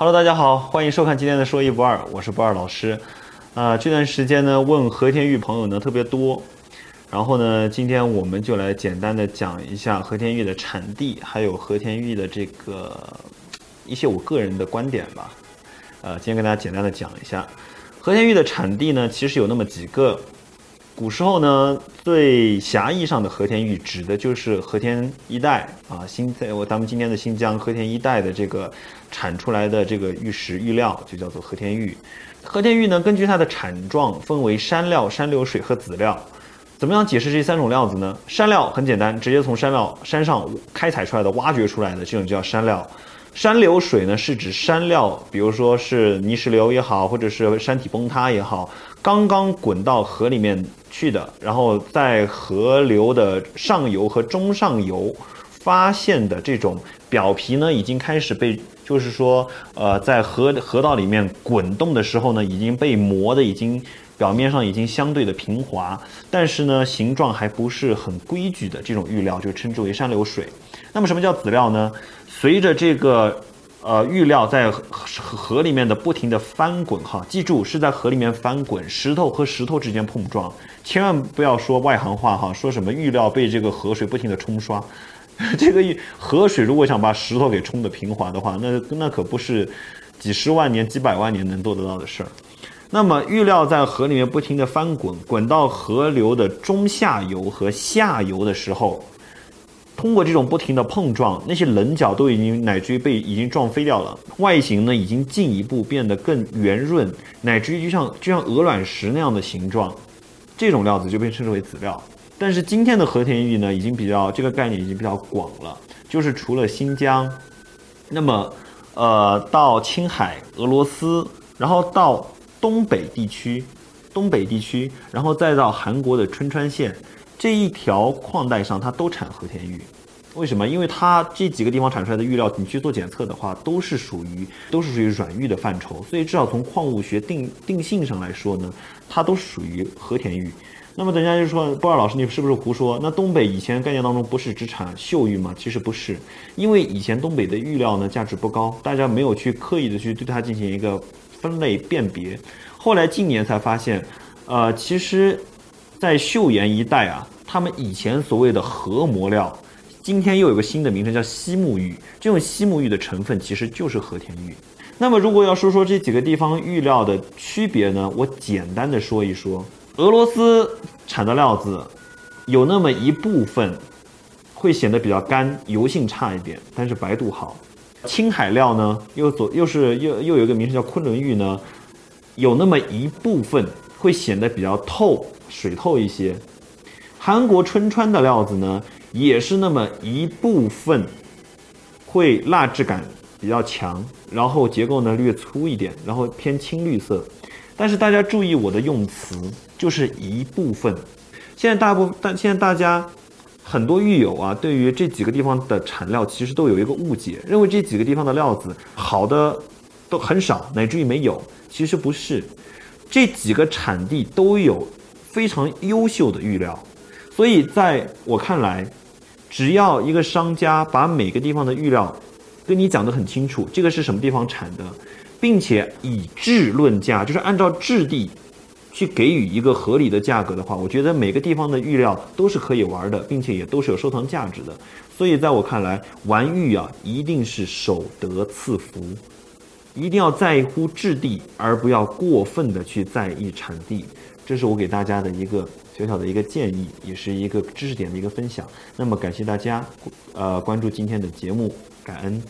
Hello，大家好，欢迎收看今天的说一不二，我是不二老师。啊，这段时间呢，问和田玉朋友呢特别多，然后呢，今天我们就来简单的讲一下和田玉的产地，还有和田玉的这个一些我个人的观点吧。呃，今天跟大家简单的讲一下和田玉的产地呢，其实有那么几个。古时候呢，最狭义上的和田玉指的就是和田一带啊，新在我咱们今天的新疆和田一带的这个产出来的这个玉石玉料就叫做和田玉。和田玉呢，根据它的产状分为山料、山流水和籽料。怎么样解释这三种料子呢？山料很简单，直接从山料山上开采出来的、挖掘出来的这种叫山料。山流水呢，是指山料，比如说是泥石流也好，或者是山体崩塌也好，刚刚滚到河里面去的，然后在河流的上游和中上游发现的这种表皮呢，已经开始被，就是说，呃，在河河道里面滚动的时候呢，已经被磨的已经表面上已经相对的平滑，但是呢，形状还不是很规矩的这种玉料，就称之为山流水。那么什么叫籽料呢？随着这个呃玉料在河河里面的不停的翻滚哈，记住是在河里面翻滚，石头和石头之间碰撞，千万不要说外行话哈，说什么玉料被这个河水不停的冲刷，这个河水如果想把石头给冲得平滑的话，那那可不是几十万年、几百万年能做得到的事儿。那么玉料在河里面不停的翻滚，滚到河流的中下游和下游的时候。通过这种不停的碰撞，那些棱角都已经乃至于被已经撞飞掉了，外形呢已经进一步变得更圆润，乃至于就像就像鹅卵石那样的形状，这种料子就被称之为籽料。但是今天的和田玉呢，已经比较这个概念已经比较广了，就是除了新疆，那么呃到青海、俄罗斯，然后到东北地区，东北地区，然后再到韩国的春川县。这一条矿带上，它都产和田玉，为什么？因为它这几个地方产出来的玉料，你去做检测的话，都是属于都是属于软玉的范畴，所以至少从矿物学定定性上来说呢，它都属于和田玉。那么，人家就说波尔老师，你是不是胡说？那东北以前概念当中不是只产岫玉吗？其实不是，因为以前东北的玉料呢价值不高，大家没有去刻意的去对它进行一个分类辨别。后来近年才发现，呃，其实。在岫岩一带啊，他们以前所谓的核磨料，今天又有个新的名称叫西木玉。这种西木玉的成分其实就是和田玉。那么如果要说说这几个地方玉料的区别呢，我简单的说一说。俄罗斯产的料子，有那么一部分会显得比较干，油性差一点，但是白度好。青海料呢，又左又是又又有一个名称叫昆仑玉呢，有那么一部分会显得比较透。水透一些，韩国春川的料子呢，也是那么一部分，会蜡质感比较强，然后结构呢略粗一点，然后偏青绿色。但是大家注意我的用词，就是一部分。现在大部但现在大家很多玉友啊，对于这几个地方的产料其实都有一个误解，认为这几个地方的料子好的都很少，乃至于没有。其实不是，这几个产地都有。非常优秀的玉料，所以在我看来，只要一个商家把每个地方的玉料跟你讲得很清楚，这个是什么地方产的，并且以质论价，就是按照质地去给予一个合理的价格的话，我觉得每个地方的玉料都是可以玩的，并且也都是有收藏价值的。所以在我看来，玩玉啊，一定是守得赐福，一定要在乎质地，而不要过分的去在意产地。这是我给大家的一个小小的一个建议，也是一个知识点的一个分享。那么感谢大家，呃，关注今天的节目，感恩。